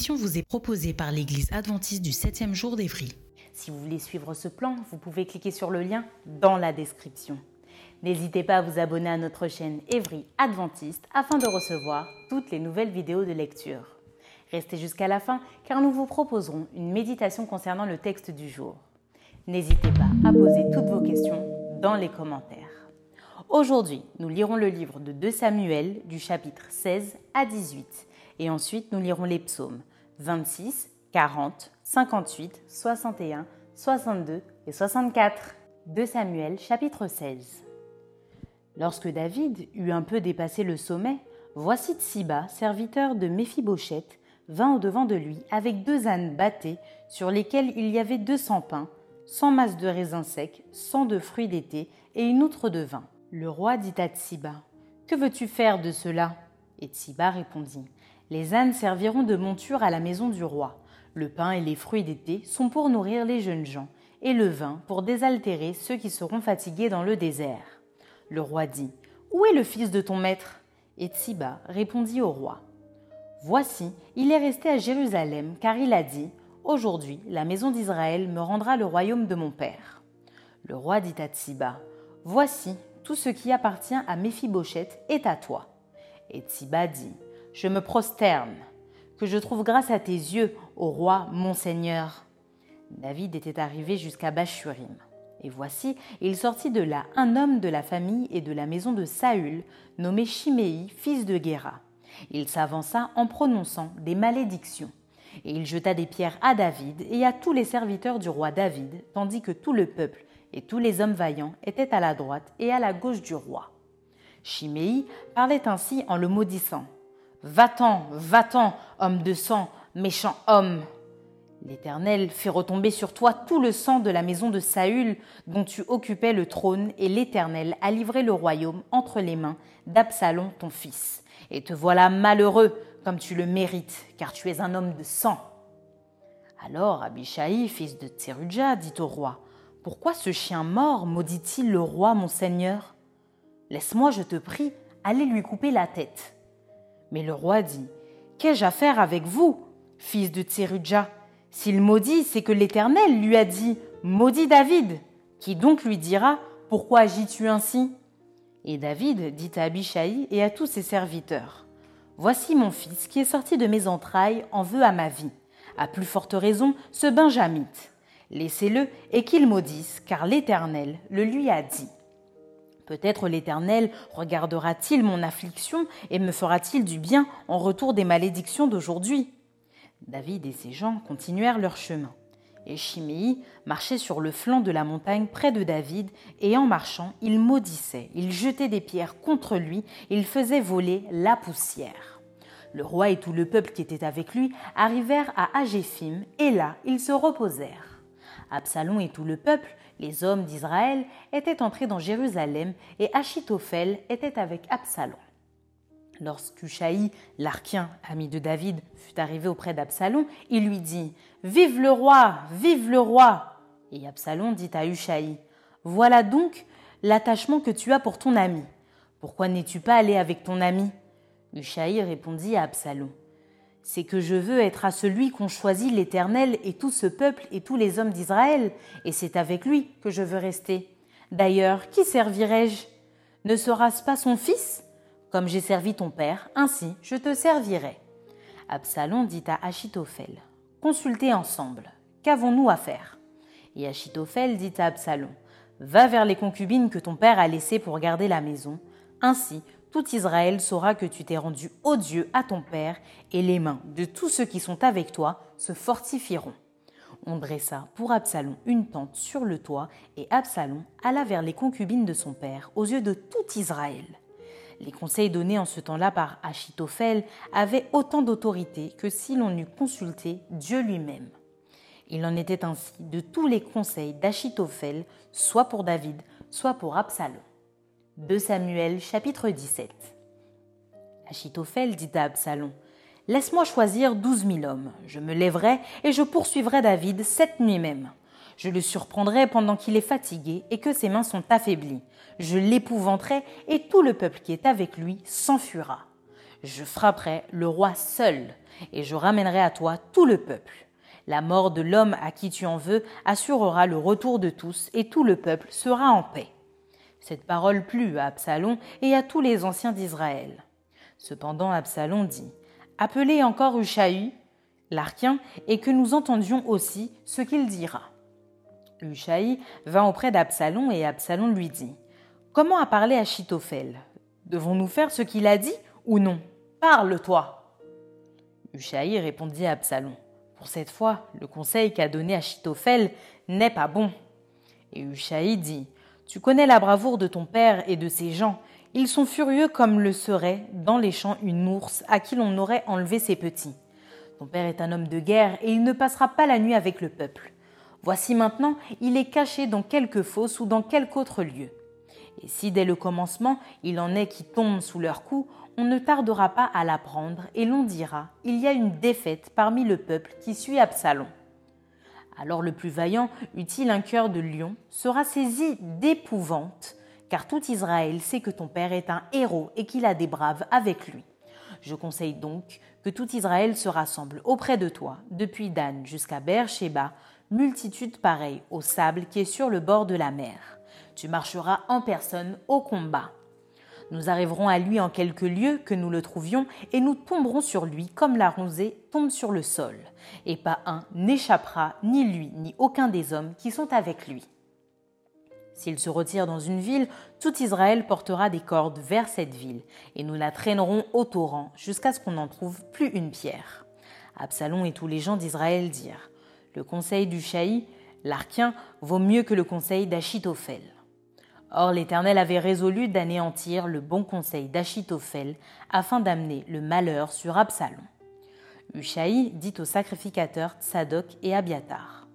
Émission vous est proposée par l'Église adventiste du 7e jour d'Évry. Si vous voulez suivre ce plan, vous pouvez cliquer sur le lien dans la description. N'hésitez pas à vous abonner à notre chaîne Évry Adventiste afin de recevoir toutes les nouvelles vidéos de lecture. Restez jusqu'à la fin car nous vous proposerons une méditation concernant le texte du jour. N'hésitez pas à poser toutes vos questions dans les commentaires. Aujourd'hui, nous lirons le livre de 2 Samuel du chapitre 16 à 18 et ensuite, nous lirons les psaumes 26, 40, 58, 61, 62 et 64 de Samuel chapitre 16. Lorsque David eut un peu dépassé le sommet, voici Tsiba, serviteur de Méphibosheth, vint au-devant de lui avec deux ânes battés sur lesquels il y avait deux cents pains, cent masses de raisins secs, cent de fruits d'été et une outre de vin. Le roi dit à Tsiba Que veux-tu faire de cela? Et Tsiba répondit les ânes serviront de monture à la maison du roi. Le pain et les fruits d'été sont pour nourrir les jeunes gens, et le vin pour désaltérer ceux qui seront fatigués dans le désert. Le roi dit Où est le fils de ton maître? Et Tsiba répondit au roi Voici, il est resté à Jérusalem, car il a dit Aujourd'hui, la maison d'Israël me rendra le royaume de mon père. Le roi dit à Tsiba Voici, tout ce qui appartient à Méphibosheth est à toi. Et Tsiba dit je me prosterne, que je trouve grâce à tes yeux, ô roi, mon Seigneur. David était arrivé jusqu'à Bachurim. Et voici, il sortit de là un homme de la famille et de la maison de Saül, nommé Chiméi, fils de Guéra. Il s'avança en prononçant des malédictions. Et il jeta des pierres à David et à tous les serviteurs du roi David, tandis que tout le peuple et tous les hommes vaillants étaient à la droite et à la gauche du roi. Chiméi parlait ainsi en le maudissant. Va-t'en, va-t'en, homme de sang, méchant homme. L'Éternel fait retomber sur toi tout le sang de la maison de Saül, dont tu occupais le trône, et l'Éternel a livré le royaume entre les mains d'Absalom ton fils. Et te voilà malheureux, comme tu le mérites, car tu es un homme de sang. Alors Abishai, fils de Tserudja, dit au roi Pourquoi ce chien mort maudit-il le roi, mon seigneur? Laisse-moi, je te prie, aller lui couper la tête. Mais le roi dit Qu'ai-je à faire avec vous, fils de Tserudja S'il maudit, c'est que l'Éternel lui a dit Maudit David. Qui donc lui dira Pourquoi agis-tu ainsi? Et David dit à Abishai et à tous ses serviteurs Voici mon fils qui est sorti de mes entrailles en veut à ma vie. À plus forte raison, ce Benjamite. Laissez-le et qu'il maudisse, car l'Éternel le lui a dit. Peut-être l'Éternel regardera-t-il mon affliction et me fera-t-il du bien en retour des malédictions d'aujourd'hui? David et ses gens continuèrent leur chemin. Et Chiméi marchait sur le flanc de la montagne près de David, et en marchant, il maudissait, il jetait des pierres contre lui, il faisait voler la poussière. Le roi et tout le peuple qui était avec lui arrivèrent à Agéphim, et là ils se reposèrent. Absalom et tout le peuple les hommes d'Israël étaient entrés dans Jérusalem et Achitophel était avec Absalom. Lorsqu'Ushaï, l'archien, ami de David, fut arrivé auprès d'Absalom, il lui dit Vive le roi, vive le roi Et Absalom dit à Ushaï Voilà donc l'attachement que tu as pour ton ami. Pourquoi n'es-tu pas allé avec ton ami? Ushaï répondit à Absalom c'est que je veux être à celui qu'ont choisi l'Éternel et tout ce peuple et tous les hommes d'Israël, et c'est avec lui que je veux rester. D'ailleurs, qui servirai-je? Ne sera-ce pas son fils? Comme j'ai servi ton père, ainsi je te servirai. Absalom dit à Achitophel Consultez ensemble. Qu'avons-nous à faire? Et Achitophel dit à Absalom Va vers les concubines que ton père a laissées pour garder la maison. Ainsi, tout Israël saura que tu t'es rendu odieux à ton père, et les mains de tous ceux qui sont avec toi se fortifieront. On dressa pour Absalom une tente sur le toit, et Absalom alla vers les concubines de son père, aux yeux de tout Israël. Les conseils donnés en ce temps-là par Achitophel avaient autant d'autorité que si l'on eût consulté Dieu lui-même. Il en était ainsi de tous les conseils d'Achitophel, soit pour David, soit pour Absalom. 2 Samuel chapitre 17 Achitophel dit à Absalom Laisse-moi choisir douze mille hommes. Je me lèverai et je poursuivrai David cette nuit même. Je le surprendrai pendant qu'il est fatigué et que ses mains sont affaiblies. Je l'épouvanterai et tout le peuple qui est avec lui s'enfuira. Je frapperai le roi seul et je ramènerai à toi tout le peuple. La mort de l'homme à qui tu en veux assurera le retour de tous et tout le peuple sera en paix. Cette parole plut à Absalom et à tous les anciens d'Israël. Cependant Absalom dit Appelez encore Ushaï, l'archien, et que nous entendions aussi ce qu'il dira. Ushaï vint auprès d'Absalom et Absalom lui dit Comment a parlé Achitophel? Devons-nous faire ce qu'il a dit ou non? Parle-toi Ushaï répondit à Absalom Pour cette fois, le conseil qu'a donné Achitophel n'est pas bon. Et Ushaï dit Tu connais la bravoure de ton père et de ses gens. Ils sont furieux comme le serait dans les champs une ours à qui l'on aurait enlevé ses petits. Ton père est un homme de guerre et il ne passera pas la nuit avec le peuple. Voici maintenant, il est caché dans quelque fosse ou dans quelque autre lieu. Et si dès le commencement il en est qui tombent sous leur coup, on ne tardera pas à l'apprendre et l'on dira Il y a une défaite parmi le peuple qui suit Absalom. Alors le plus vaillant, eut-il un cœur de lion, sera saisi d'épouvante, car tout Israël sait que ton père est un héros et qu'il a des braves avec lui. Je conseille donc que tout Israël se rassemble auprès de toi, depuis Dan jusqu'à Beersheba, multitude pareille au sable qui est sur le bord de la mer. Tu marcheras en personne au combat. Nous arriverons à lui en quelque lieu que nous le trouvions, et nous tomberons sur lui comme la rosée tombe sur le sol. Et pas un n'échappera, ni lui, ni aucun des hommes qui sont avec lui. S'il se retire dans une ville, tout Israël portera des cordes vers cette ville, et nous la traînerons au torrent jusqu'à ce qu'on n'en trouve plus une pierre. Absalom et tous les gens d'Israël dirent le conseil du Chaï, l'Archien, vaut mieux que le conseil d'Achitophel. Or l'Éternel avait résolu d'anéantir le bon conseil d'Achitophel afin d'amener le malheur sur Absalom. Ushaï dit aux sacrificateurs Tsadok et Abiatar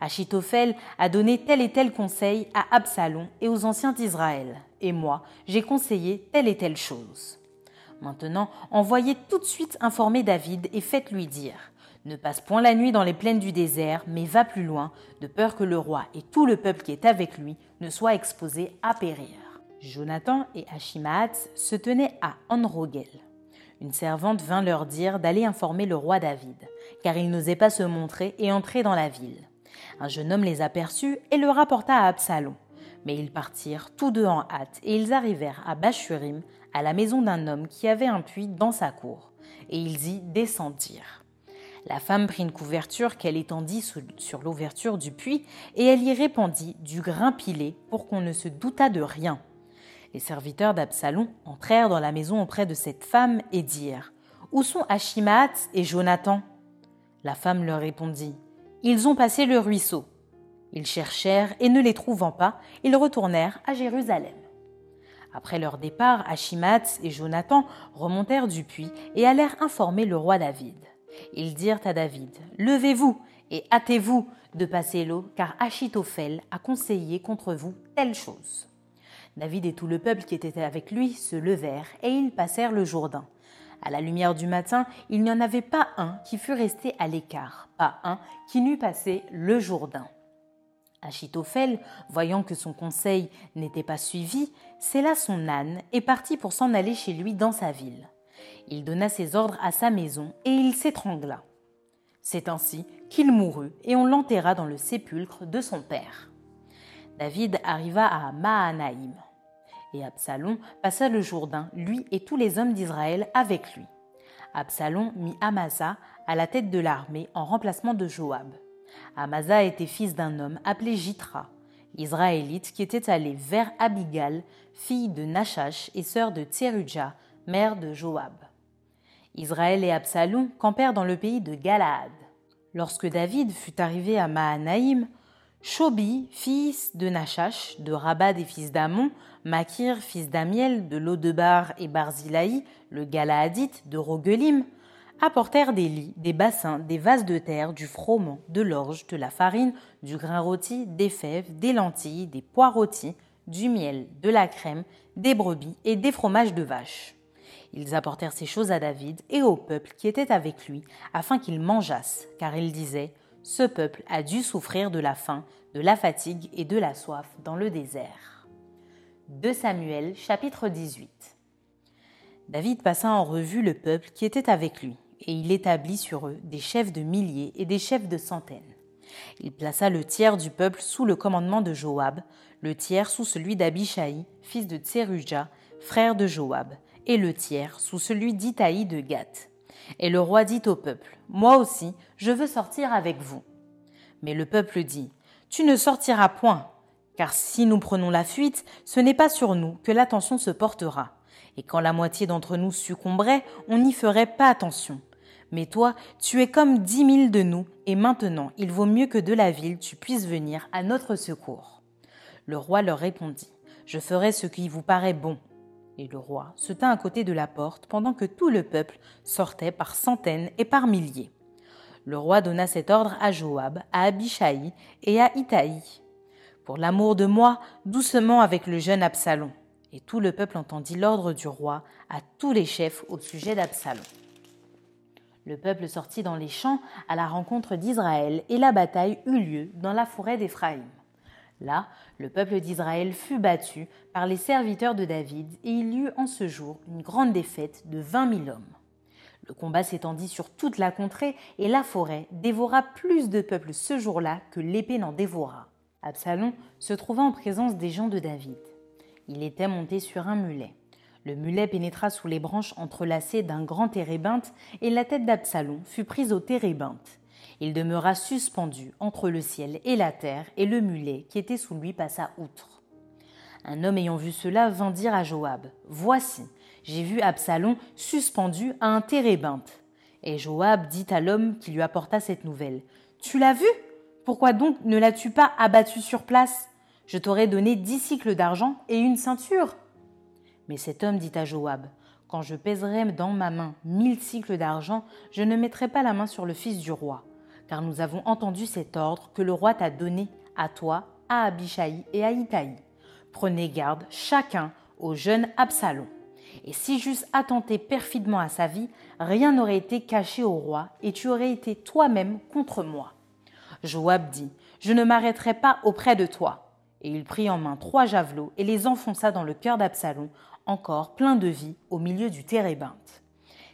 Achitophel a donné tel et tel conseil à Absalom et aux anciens d'Israël, et moi j'ai conseillé telle et telle chose. Maintenant, envoyez tout de suite informer David et faites-lui dire ne passe point la nuit dans les plaines du désert, mais va plus loin, de peur que le roi et tout le peuple qui est avec lui ne soient exposés à périr. Jonathan et Achimaat se tenaient à Enrogel. Une servante vint leur dire d'aller informer le roi David, car il n'osait pas se montrer et entrer dans la ville. Un jeune homme les aperçut et le rapporta à Absalom. Mais ils partirent tous deux en hâte, et ils arrivèrent à Bachurim, à la maison d'un homme qui avait un puits dans sa cour, et ils y descendirent. La femme prit une couverture qu'elle étendit sur l'ouverture du puits et elle y répandit du grain pilé pour qu'on ne se doutât de rien. Les serviteurs d'Absalom entrèrent dans la maison auprès de cette femme et dirent Où sont Achimaat et Jonathan? La femme leur répondit Ils ont passé le ruisseau. Ils cherchèrent et ne les trouvant pas, ils retournèrent à Jérusalem. Après leur départ, Achimaat et Jonathan remontèrent du puits et allèrent informer le roi David. Ils dirent à David Levez-vous et hâtez-vous de passer l'eau, car Achitophel a conseillé contre vous telle chose. David et tout le peuple qui était avec lui se levèrent et ils passèrent le Jourdain. À la lumière du matin, il n'y en avait pas un qui fût resté à l'écart, pas un qui n'eût passé le Jourdain. Achitophel, voyant que son conseil n'était pas suivi, sella son âne et partit pour s'en aller chez lui dans sa ville. Il donna ses ordres à sa maison et il s'étrangla. C'est ainsi qu'il mourut et on l'enterra dans le sépulcre de son père. David arriva à Mahanaïm. Et Absalom passa le Jourdain, lui et tous les hommes d'Israël avec lui. Absalom mit Amasa à la tête de l'armée en remplacement de Joab. Amasa était fils d'un homme appelé Jitra, l'Israélite qui était allé vers Abigal, fille de Nachash et sœur de Tserudja, mère de Joab. Israël et Absalom campèrent dans le pays de Galaad. Lorsque David fut arrivé à Mahanaïm, Shobi, fils de Nachash, de Rabat des fils d'Amon, Makir, fils d'Amiel, de Lodebar et Barzilaï, le Galaadite, de Rogelim, apportèrent des lits, des bassins, des vases de terre, du froment, de l'orge, de la farine, du grain rôti, des fèves, des lentilles, des pois rôtis, du miel, de la crème, des brebis et des fromages de vache. Ils apportèrent ces choses à David et au peuple qui était avec lui, afin qu'ils mangeassent, car ils disaient Ce peuple a dû souffrir de la faim, de la fatigue et de la soif dans le désert. 2 Samuel chapitre 18 David passa en revue le peuple qui était avec lui et il établit sur eux des chefs de milliers et des chefs de centaines. Il plaça le tiers du peuple sous le commandement de Joab, le tiers sous celui d'Abishai, fils de Tseruja, frère de Joab, et le tiers sous celui d'Itaï de Gath. Et le roi dit au peuple, Moi aussi, je veux sortir avec vous. Mais le peuple dit, Tu ne sortiras point, car si nous prenons la fuite, ce n'est pas sur nous que l'attention se portera. Et quand la moitié d'entre nous succomberait, on n'y ferait pas attention. Mais toi, tu es comme dix mille de nous, et maintenant il vaut mieux que de la ville tu puisses venir à notre secours. Le roi leur répondit, Je ferai ce qui vous paraît bon. Et le roi se tint à côté de la porte pendant que tout le peuple sortait par centaines et par milliers. Le roi donna cet ordre à Joab, à Abishai et à Itaï. Pour l'amour de moi, doucement avec le jeune Absalom. Et tout le peuple entendit l'ordre du roi à tous les chefs au sujet d'Absalom. Le peuple sortit dans les champs à la rencontre d'Israël et la bataille eut lieu dans la forêt d'Éphraïm. Là, le peuple d'Israël fut battu par les serviteurs de David et il y eut en ce jour une grande défaite de vingt mille hommes. Le combat s'étendit sur toute la contrée et la forêt dévora plus de peuples ce jour-là que l'épée n'en dévora. Absalom se trouva en présence des gens de David. Il était monté sur un mulet. Le mulet pénétra sous les branches entrelacées d'un grand térébinthe et la tête d'Absalom fut prise au térébinthe. Il demeura suspendu entre le ciel et la terre et le mulet qui était sous lui passa outre. Un homme ayant vu cela vint dire à Joab Voici, j'ai vu Absalom suspendu à un térébinthe. Et Joab dit à l'homme qui lui apporta cette nouvelle Tu l'as vu? Pourquoi donc ne l'as-tu pas abattu sur place? Je t'aurais donné dix cycles d'argent et une ceinture. Mais cet homme dit à Joab, Quand je pèserai dans ma main mille cycles d'argent, je ne mettrai pas la main sur le fils du roi, car nous avons entendu cet ordre que le roi t'a donné à toi, à Abishai et à Itaï. Prenez garde chacun au jeune Absalom. Et si j'eusse attenté perfidement à sa vie, rien n'aurait été caché au roi, et tu aurais été toi-même contre moi. Joab dit, Je ne m'arrêterai pas auprès de toi. Et il prit en main trois javelots et les enfonça dans le cœur d'Absalom encore plein de vie au milieu du térébinthe.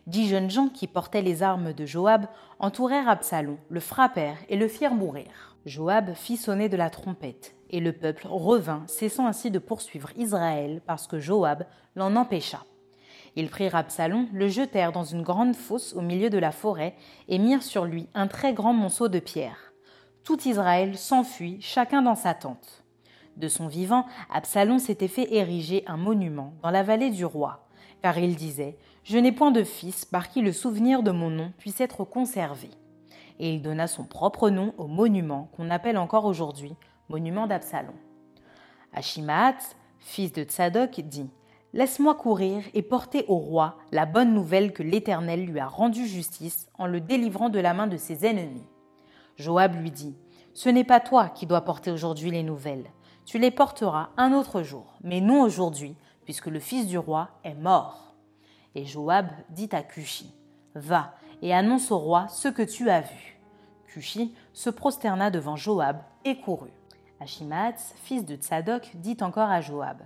Dix jeunes gens qui portaient les armes de Joab entourèrent Absalom, le frappèrent et le firent mourir. Joab fit sonner de la trompette, et le peuple revint, cessant ainsi de poursuivre Israël parce que Joab l'en empêcha. Ils prirent Absalom, le jetèrent dans une grande fosse au milieu de la forêt et mirent sur lui un très grand monceau de pierres. Tout Israël s'enfuit, chacun dans sa tente. De son vivant, Absalom s'était fait ériger un monument dans la vallée du roi, car il disait Je n'ai point de fils par qui le souvenir de mon nom puisse être conservé. Et il donna son propre nom au monument qu'on appelle encore aujourd'hui monument d'Absalom. Achimaat, fils de Tsadok, dit Laisse-moi courir et porter au roi la bonne nouvelle que l'Éternel lui a rendu justice en le délivrant de la main de ses ennemis. Joab lui dit Ce n'est pas toi qui dois porter aujourd'hui les nouvelles, tu les porteras un autre jour, mais non aujourd'hui, puisque le fils du roi est mort. Et Joab dit à Cushi, Va et annonce au roi ce que tu as vu. Cushi se prosterna devant Joab et courut. Achimaatz, fils de Tsadok, dit encore à Joab,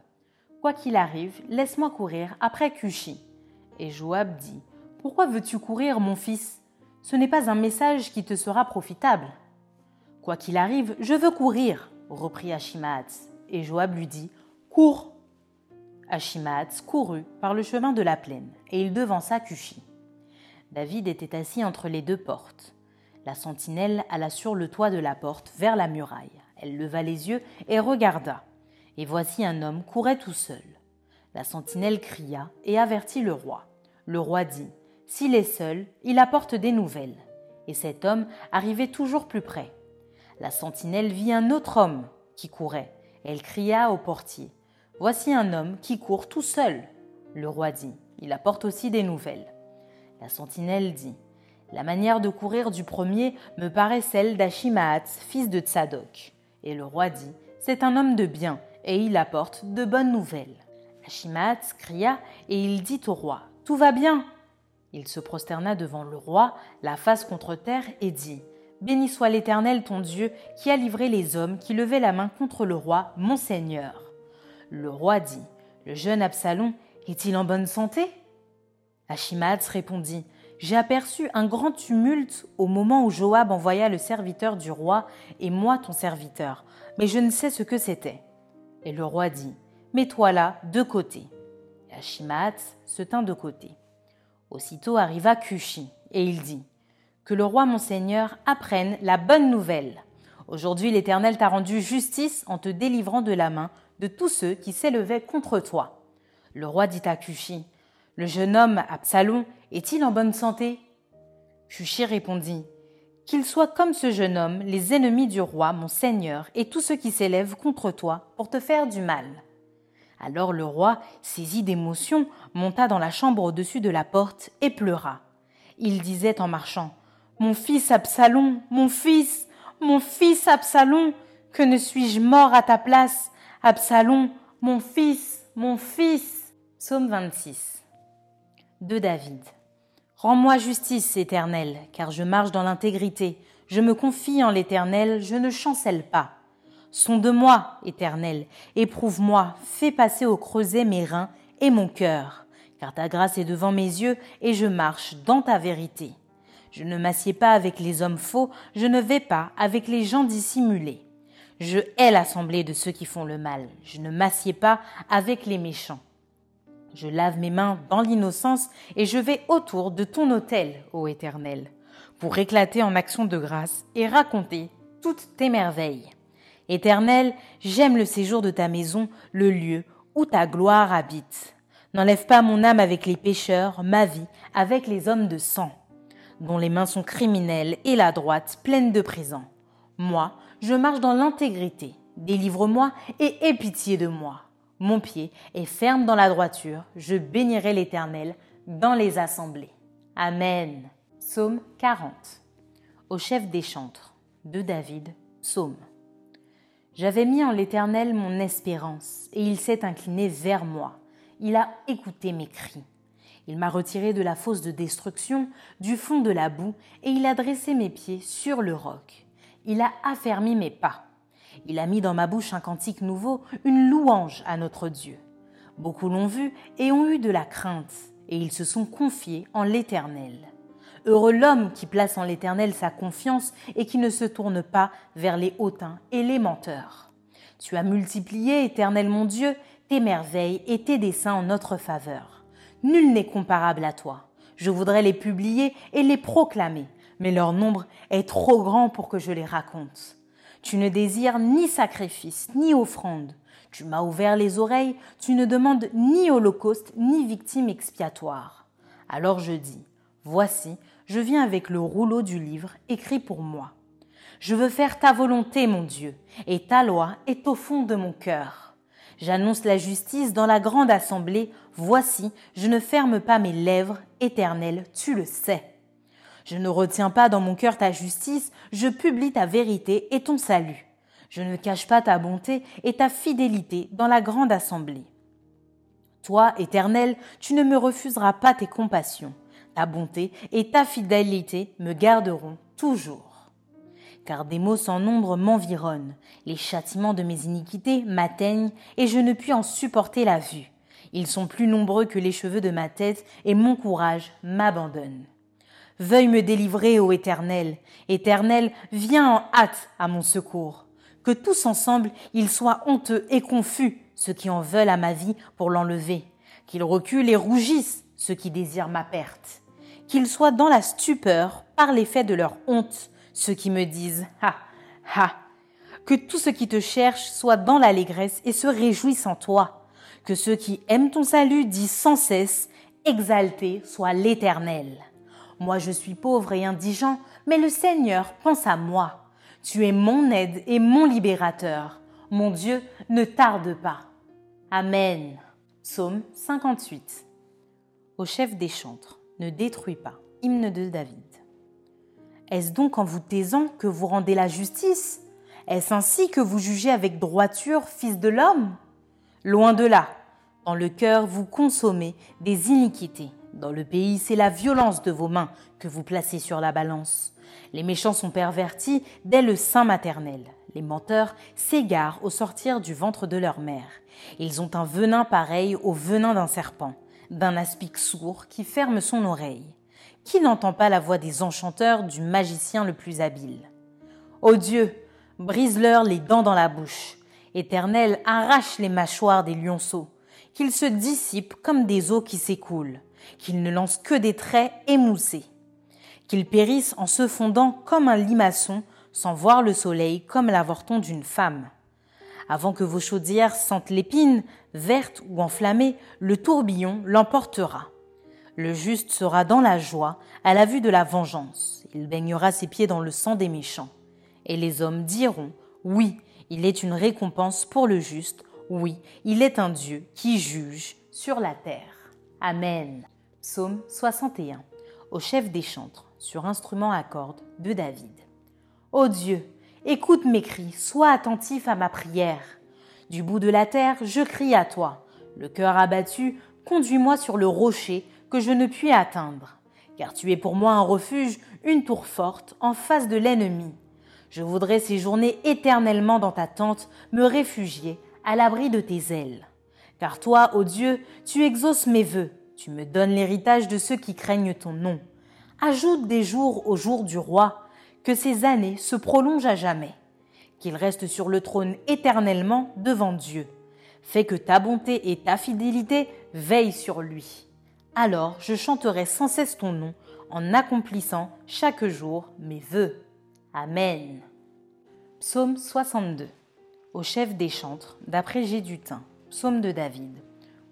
Quoi qu'il arrive, laisse-moi courir après Cushi. Et Joab dit, Pourquoi veux-tu courir, mon fils? Ce n'est pas un message qui te sera profitable. Quoi qu'il arrive, je veux courir, reprit Achimaatz, et Joab lui dit Cours Achimaatz courut par le chemin de la plaine, et il devança Cushi. David était assis entre les deux portes. La sentinelle alla sur le toit de la porte vers la muraille. Elle leva les yeux et regarda. Et voici un homme courait tout seul. La sentinelle cria et avertit le roi. Le roi dit S'il est seul, il apporte des nouvelles. Et cet homme arrivait toujours plus près. La sentinelle vit un autre homme qui courait. Elle cria au portier Voici un homme qui court tout seul. Le roi dit Il apporte aussi des nouvelles. La sentinelle dit La manière de courir du premier me paraît celle d'Achimaat, fils de Tsadok. Et le roi dit C'est un homme de bien, et il apporte de bonnes nouvelles. Achimaat cria, et il dit au roi Tout va bien. Il se prosterna devant le roi, la face contre terre, et dit Béni soit l'Éternel ton Dieu, qui a livré les hommes qui levaient la main contre le roi, mon Seigneur. Le roi dit Le jeune Absalom est-il en bonne santé? Achimaat répondit J'ai aperçu un grand tumulte au moment où Joab envoya le serviteur du roi et moi ton serviteur, mais je ne sais ce que c'était. Et le roi dit Mets-toi là, de côté. Et se tint de côté. Aussitôt arriva Cushi, et il dit Que le roi mon seigneur apprenne la bonne nouvelle. Aujourd'hui l'Éternel t'a rendu justice en te délivrant de la main de tous ceux qui s'élevaient contre toi. Le roi dit à Cushi Le jeune homme, Absalom, est-il en bonne santé? Cushi répondit Qu'il soit comme ce jeune homme, les ennemis du roi, mon seigneur, et tous ceux qui s'élèvent contre toi pour te faire du mal. Alors le roi, saisi d'émotion, monta dans la chambre au-dessus de la porte et pleura. Il disait en marchant Mon fils Absalom, mon fils, mon fils Absalom, que ne suis-je mort à ta place? Absalom, mon fils, mon fils. Psaume 26. De David. Rends-moi justice, Éternel, car je marche dans l'intégrité. Je me confie en l'Éternel, je ne chancelle pas. Sonde-moi, Éternel, éprouve-moi, fais passer au creuset mes reins et mon cœur, car ta grâce est devant mes yeux et je marche dans ta vérité. Je ne m'assieds pas avec les hommes faux, je ne vais pas avec les gens dissimulés. Je hais l'assemblée de ceux qui font le mal. Je ne m'assieds pas avec les méchants. Je lave mes mains dans l'innocence et je vais autour de ton autel, ô Éternel, pour éclater en action de grâce et raconter toutes tes merveilles. Éternel, j'aime le séjour de ta maison, le lieu où ta gloire habite. N'enlève pas mon âme avec les pécheurs, ma vie avec les hommes de sang, dont les mains sont criminelles et la droite pleine de présents. Moi, je marche dans l'intégrité. Délivre-moi et aie pitié de moi. Mon pied est ferme dans la droiture. Je bénirai l'Éternel dans les assemblées. Amen. Psaume 40. Au chef des chantres. De David. Psaume. J'avais mis en l'Éternel mon espérance, et il s'est incliné vers moi. Il a écouté mes cris. Il m'a retiré de la fosse de destruction, du fond de la boue, et il a dressé mes pieds sur le roc il a affermi mes pas. Il a mis dans ma bouche un cantique nouveau, une louange à notre Dieu. Beaucoup l'ont vu et ont eu de la crainte, et ils se sont confiés en l'Éternel. Heureux l'homme qui place en l'Éternel sa confiance et qui ne se tourne pas vers les hautains et les menteurs. Tu as multiplié, Éternel mon Dieu, tes merveilles et tes desseins en notre faveur. Nul n'est comparable à toi. Je voudrais les publier et les proclamer, mais leur nombre est trop grand pour que je les raconte. Tu ne désires ni sacrifice, ni offrande. Tu m'as ouvert les oreilles, tu ne demandes ni holocauste, ni victime expiatoire. Alors je dis, Voici, je viens avec le rouleau du livre écrit pour moi. Je veux faire ta volonté, mon Dieu, et ta loi est au fond de mon cœur. J'annonce la justice dans la grande assemblée. Voici, je ne ferme pas mes lèvres, éternel, tu le sais. Je ne retiens pas dans mon cœur ta justice, je publie ta vérité et ton salut. Je ne cache pas ta bonté et ta fidélité dans la grande assemblée. Toi, Éternel, tu ne me refuseras pas tes compassions. Ta bonté et ta fidélité me garderont toujours. Car des maux sans nombre m'environnent, les châtiments de mes iniquités m'atteignent et je ne puis en supporter la vue. Ils sont plus nombreux que les cheveux de ma tête et mon courage m'abandonne. Veuille me délivrer, ô Éternel. Éternel, viens en hâte à mon secours. Que tous ensemble ils soient honteux et confus, ceux qui en veulent à ma vie pour l'enlever. Qu'ils reculent et rougissent, ceux qui désirent ma perte. Qu'ils soient dans la stupeur par l'effet de leur honte, ceux qui me disent Ha, ha. que tout ce qui te cherche soit dans l'allégresse et se réjouisse en toi. Que ceux qui aiment ton salut disent sans cesse, exalté soit l'Éternel. Moi je suis pauvre et indigent, mais le Seigneur pense à moi. Tu es mon aide et mon libérateur. Mon Dieu, ne tarde pas. Amen. Psaume 58. Au chef des chantres, ne détruis pas. Hymne de David. Est-ce donc en vous taisant que vous rendez la justice? Est-ce ainsi que vous jugez avec droiture, fils de l'homme? Loin de là. Dans le cœur, vous consommez des iniquités. Dans le pays, c'est la violence de vos mains que vous placez sur la balance. Les méchants sont pervertis dès le sein maternel. Les menteurs s'égarent au sortir du ventre de leur mère. Ils ont un venin pareil au venin d'un serpent, d'un aspic sourd qui ferme son oreille. Qui n'entend pas la voix des enchanteurs du magicien le plus habile? Ô Dieu, brise-leur les dents dans la bouche. Éternel, arrache les mâchoires des lionceaux, qu'ils se dissipent comme des eaux qui s'écoulent, qu'ils ne lancent que des traits émoussés, qu'ils périssent en se fondant comme un limaçon sans voir le soleil comme l'avorton d'une femme. Avant que vos chaudières sentent l'épine, verte ou enflammée, le tourbillon l'emportera. Le juste sera dans la joie à la vue de la vengeance. Il baignera ses pieds dans le sang des méchants. Et les hommes diront, oui, il est une récompense pour le juste, oui, il est un Dieu qui juge sur la terre. Amen. Psaume 61. Au chef des chantres, sur instrument à cordes de David. Ô Dieu, écoute mes cris, sois attentif à ma prière. Du bout de la terre, je crie à toi. Le cœur abattu, conduis-moi sur le rocher que je ne puis atteindre, car tu es pour moi un refuge, une tour forte en face de l'ennemi. Je voudrais séjourner éternellement dans ta tente, me réfugier à l'abri de tes ailes. Car toi, ô Dieu, tu exauces mes vœux, tu me donnes l'héritage de ceux qui craignent ton nom. Ajoute des jours au jour du roi, que ces années se prolongent à jamais, qu'il reste sur le trône éternellement devant Dieu. Fais que ta bonté et ta fidélité veillent sur lui alors je chanterai sans cesse ton nom en accomplissant chaque jour mes vœux. Amen. Psaume 62. Au chef des chantres, d'après Gédutin. Psaume de David.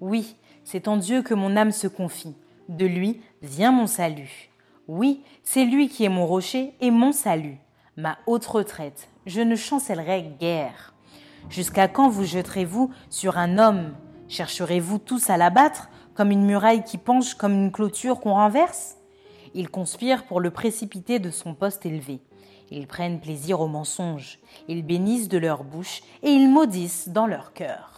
Oui, c'est en Dieu que mon âme se confie. De lui vient mon salut. Oui, c'est lui qui est mon rocher et mon salut. Ma haute retraite, je ne chancellerai guère. Jusqu'à quand vous jeterez-vous sur un homme? Chercherez-vous tous à l'abattre comme une muraille qui penche comme une clôture qu'on renverse? Ils conspirent pour le précipiter de son poste élevé. Ils prennent plaisir au mensonge, ils bénissent de leur bouche et ils maudissent dans leur cœur.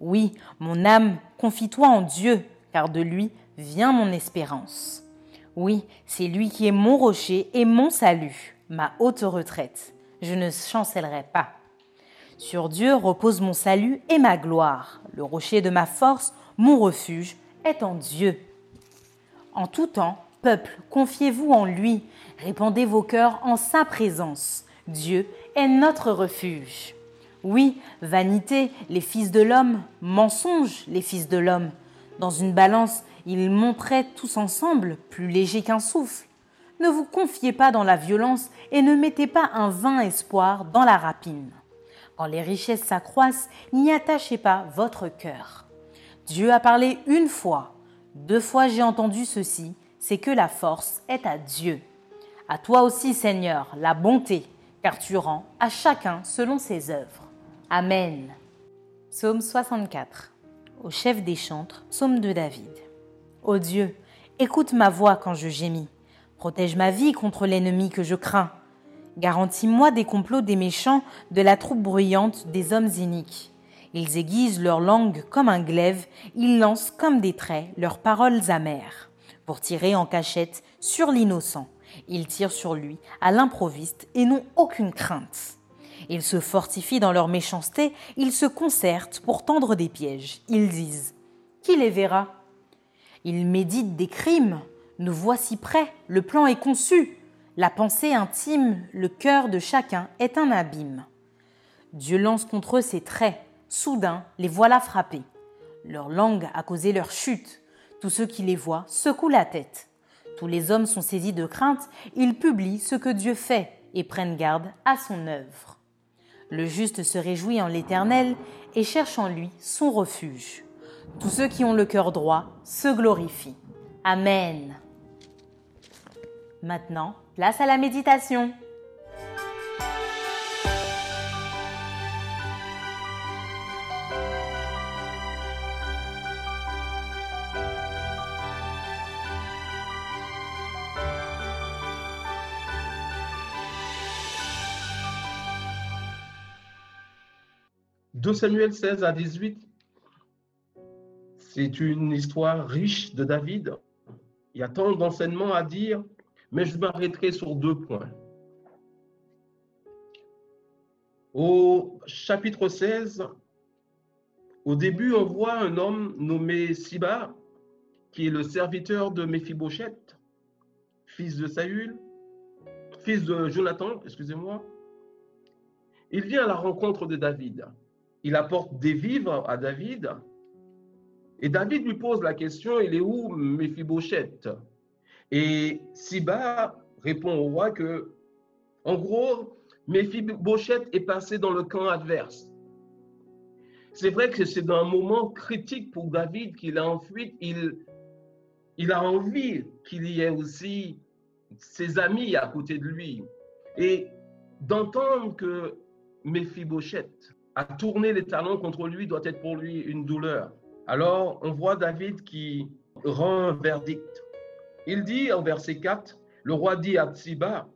Oui, mon âme, confie-toi en Dieu, car de lui vient mon espérance. Oui, c'est lui qui est mon rocher et mon salut, ma haute retraite. Je ne chancellerai pas. Sur Dieu repose mon salut et ma gloire, le rocher de ma force, mon refuge, est en Dieu. En tout temps, peuple, confiez-vous en lui, répandez vos cœurs en sa présence. Dieu est notre refuge. Oui, vanité, les fils de l'homme, mensonge, les fils de l'homme. Dans une balance, ils montraient tous ensemble, plus légers qu'un souffle. Ne vous confiez pas dans la violence et ne mettez pas un vain espoir dans la rapine. Quand les richesses s'accroissent, n'y attachez pas votre cœur. Dieu a parlé une fois, deux fois j'ai entendu ceci, c'est que la force est à Dieu. À toi aussi, Seigneur, la bonté, car tu rends à chacun selon ses œuvres. Amen. Psaume 64. Au chef des chantres, psaume de David. Ô Dieu, écoute ma voix quand je gémis. Protège ma vie contre l'ennemi que je crains. Garantis-moi des complots des méchants, de la troupe bruyante des hommes iniques. Ils aiguisent leur langue comme un glaive, ils lancent comme des traits leurs paroles amères, pour tirer en cachette sur l'innocent. Ils tirent sur lui à l'improviste et n'ont aucune crainte. Ils se fortifient dans leur méchanceté, ils se concertent pour tendre des pièges. Ils disent Qui les verra? Ils méditent des crimes. Nous voici prêts, le plan est conçu. La pensée intime, le cœur de chacun est un abîme. Dieu lance contre eux ses traits, Soudain, les voilà frappés. Leur langue a causé leur chute. Tous ceux qui les voient secouent la tête. Tous les hommes sont saisis de crainte, ils publient ce que Dieu fait et prennent garde à son œuvre. Le juste se réjouit en l'Éternel et cherche en lui son refuge. Tous ceux qui ont le cœur droit se glorifient. Amen. Maintenant, place à la méditation. De Samuel 16 à 18, c'est une histoire riche de David. Il y a tant d'enseignements à dire, mais je m'arrêterai sur deux points. Au chapitre 16, au début, on voit un homme nommé Siba, qui est le serviteur de Méphibosheth, fils de Saül, fils de Jonathan, excusez-moi. Il vient à la rencontre de David il apporte des vivres à David. Et David lui pose la question, il est où Méphibosheth? Et Siba répond au roi que, en gros, Méphibosheth est passé dans le camp adverse. C'est vrai que c'est un moment critique pour David qu'il a en fuite. Il, il a envie qu'il y ait aussi ses amis à côté de lui. Et d'entendre que Méphibosheth à tourner les talons contre lui doit être pour lui une douleur. Alors, on voit David qui rend un verdict. Il dit en verset 4, le roi dit à Tsiba,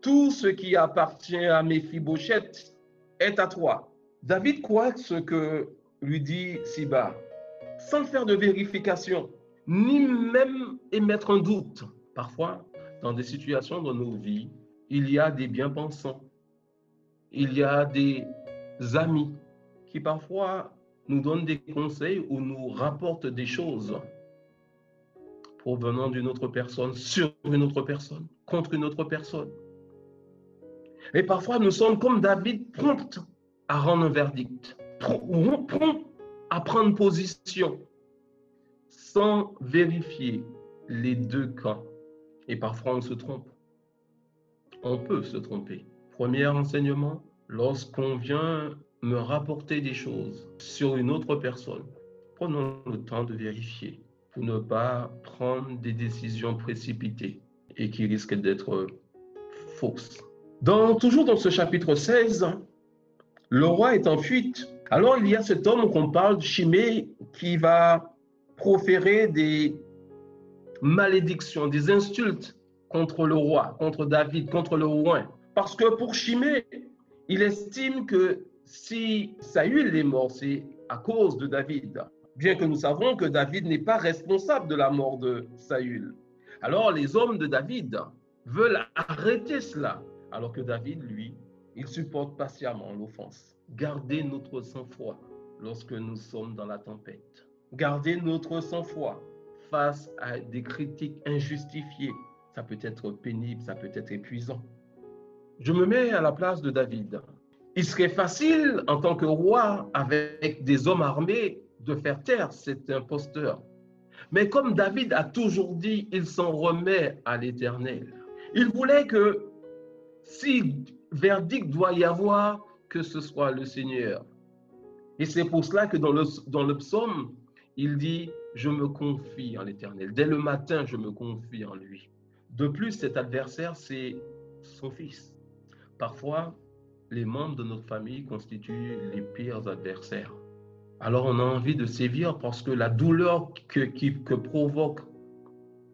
tout ce qui appartient à Méphibosheth est à toi. David croit ce que lui dit Siba, sans faire de vérification, ni même émettre un doute. Parfois, dans des situations de nos vies, il y a des bien-pensants, il y a des amis qui parfois nous donnent des conseils ou nous rapportent des choses provenant d'une autre personne, sur une autre personne, contre une autre personne. Et parfois, nous sommes comme David, prompts à rendre un verdict, prompts à prendre position, sans vérifier les deux camps. Et parfois, on se trompe. On peut se tromper. Premier enseignement, lorsqu'on vient me rapporter des choses sur une autre personne, prenons le temps de vérifier pour ne pas prendre des décisions précipitées et qui risquent d'être fausses. Dans, toujours dans ce chapitre 16, le roi est en fuite. Alors il y a cet homme qu'on parle, Chimée, qui va proférer des malédictions, des insultes contre le roi, contre David, contre le roi. Parce que pour Chimée, il estime que si Saül est mort, c'est à cause de David. Bien que nous savons que David n'est pas responsable de la mort de Saül. Alors les hommes de David veulent arrêter cela, alors que David, lui, il supporte patiemment l'offense. Gardez notre sang-froid lorsque nous sommes dans la tempête. Gardez notre sang-froid face à des critiques injustifiées. Ça peut être pénible, ça peut être épuisant. Je me mets à la place de David. Il serait facile, en tant que roi, avec des hommes armés, de faire taire cet imposteur. Mais comme David a toujours dit, il s'en remet à l'Éternel. Il voulait que si verdict doit y avoir, que ce soit le Seigneur. Et c'est pour cela que dans le, psaume, il dit, je me confie en l'Éternel. Dès le matin, je me confie en lui. De plus, cet adversaire, c'est son fils. Parfois, les membres de notre famille constituent les pires adversaires. Alors on a envie de sévir parce que la douleur que, que provoquent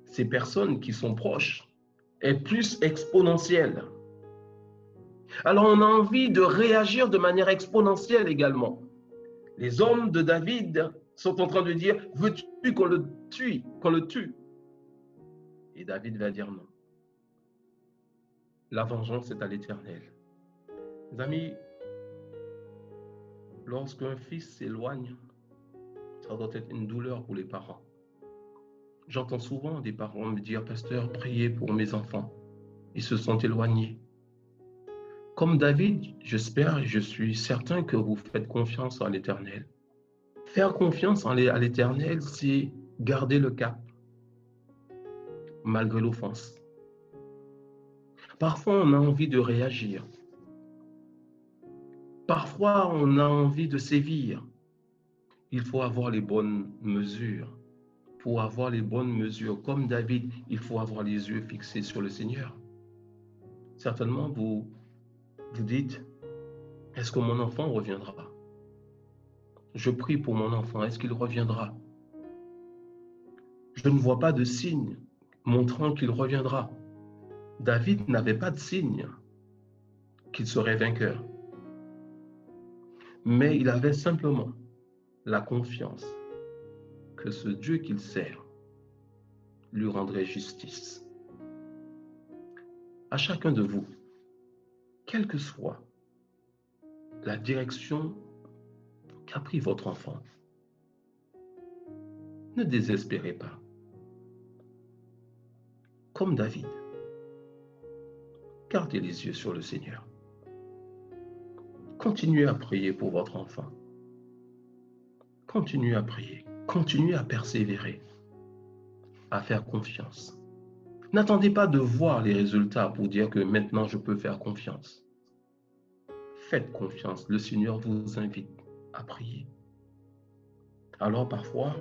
ces personnes qui sont proches est plus exponentielle. Alors on a envie de réagir de manière exponentielle également. Les hommes de David sont en train de dire, veux-tu qu'on le tue, qu'on le tue? Et David va dire non. La vengeance est à l'Éternel. Mes amis, lorsqu'un fils s'éloigne, ça doit être une douleur pour les parents. J'entends souvent des parents me dire, Pasteur, priez pour mes enfants. Ils se sont éloignés. Comme David, j'espère et je suis certain que vous faites confiance en l'Éternel. Faire confiance à l'Éternel, c'est garder le cap, malgré l'offense. Parfois, on a envie de réagir. Parfois, on a envie de sévir. Il faut avoir les bonnes mesures. Pour avoir les bonnes mesures, comme David, il faut avoir les yeux fixés sur le Seigneur. Certainement, vous vous dites, est-ce que mon enfant reviendra? Je prie pour mon enfant, est-ce qu'il reviendra? Je ne vois pas de signe montrant qu'il reviendra. David n'avait pas de signe qu'il serait vainqueur. Mais il avait simplement la confiance que ce Dieu qu'il sert lui rendrait justice. À chacun de vous, quelle que soit la direction qu'a pris votre enfant, ne désespérez pas. Comme David, gardez les yeux sur le Seigneur. Continuez à prier pour votre enfant. Continuez à prier. Continuez à persévérer, à faire confiance. N'attendez pas de voir les résultats pour dire que maintenant je peux faire confiance. Faites confiance. Le Seigneur vous invite à prier. Alors parfois,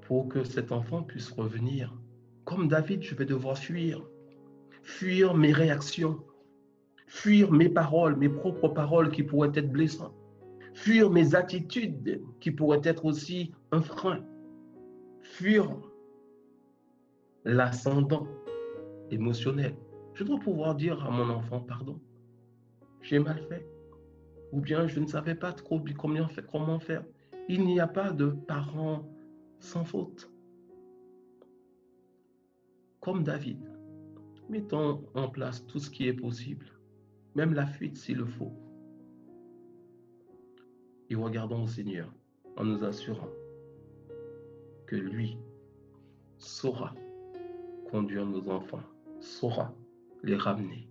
pour que cet enfant puisse revenir, comme David, je vais devoir fuir. Fuir mes réactions. Fuir mes paroles, mes propres paroles qui pourraient être blessantes. Fuir mes attitudes qui pourraient être aussi un frein. Fuir l'ascendant émotionnel. Je dois pouvoir dire à mon enfant, pardon, j'ai mal fait. Ou bien je ne savais pas trop comment faire. Il n'y a pas de parents sans faute. Comme David, mettons en place tout ce qui est possible, même la fuite s'il le faut. Et regardons au Seigneur en nous assurant que lui saura conduire nos enfants, saura les ramener.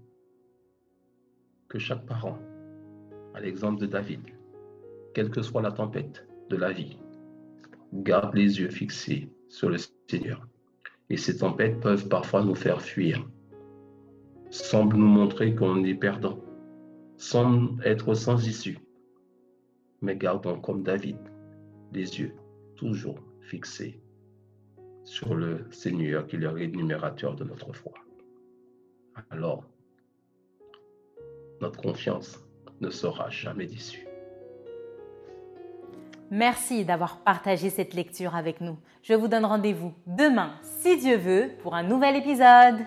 Que chaque parent, à l'exemple de David, quelle que soit la tempête de la vie, garde les yeux fixés sur le Seigneur. Et ces tempêtes peuvent parfois nous faire fuir, semblent nous montrer qu'on est perdant, semblent être sans issue. Mais gardons comme David les yeux toujours fixés sur le Seigneur qui est le rémunérateur de notre foi. Alors, notre confiance ne sera jamais déçue. Merci d'avoir partagé cette lecture avec nous. Je vous donne rendez-vous demain, si Dieu veut, pour un nouvel épisode.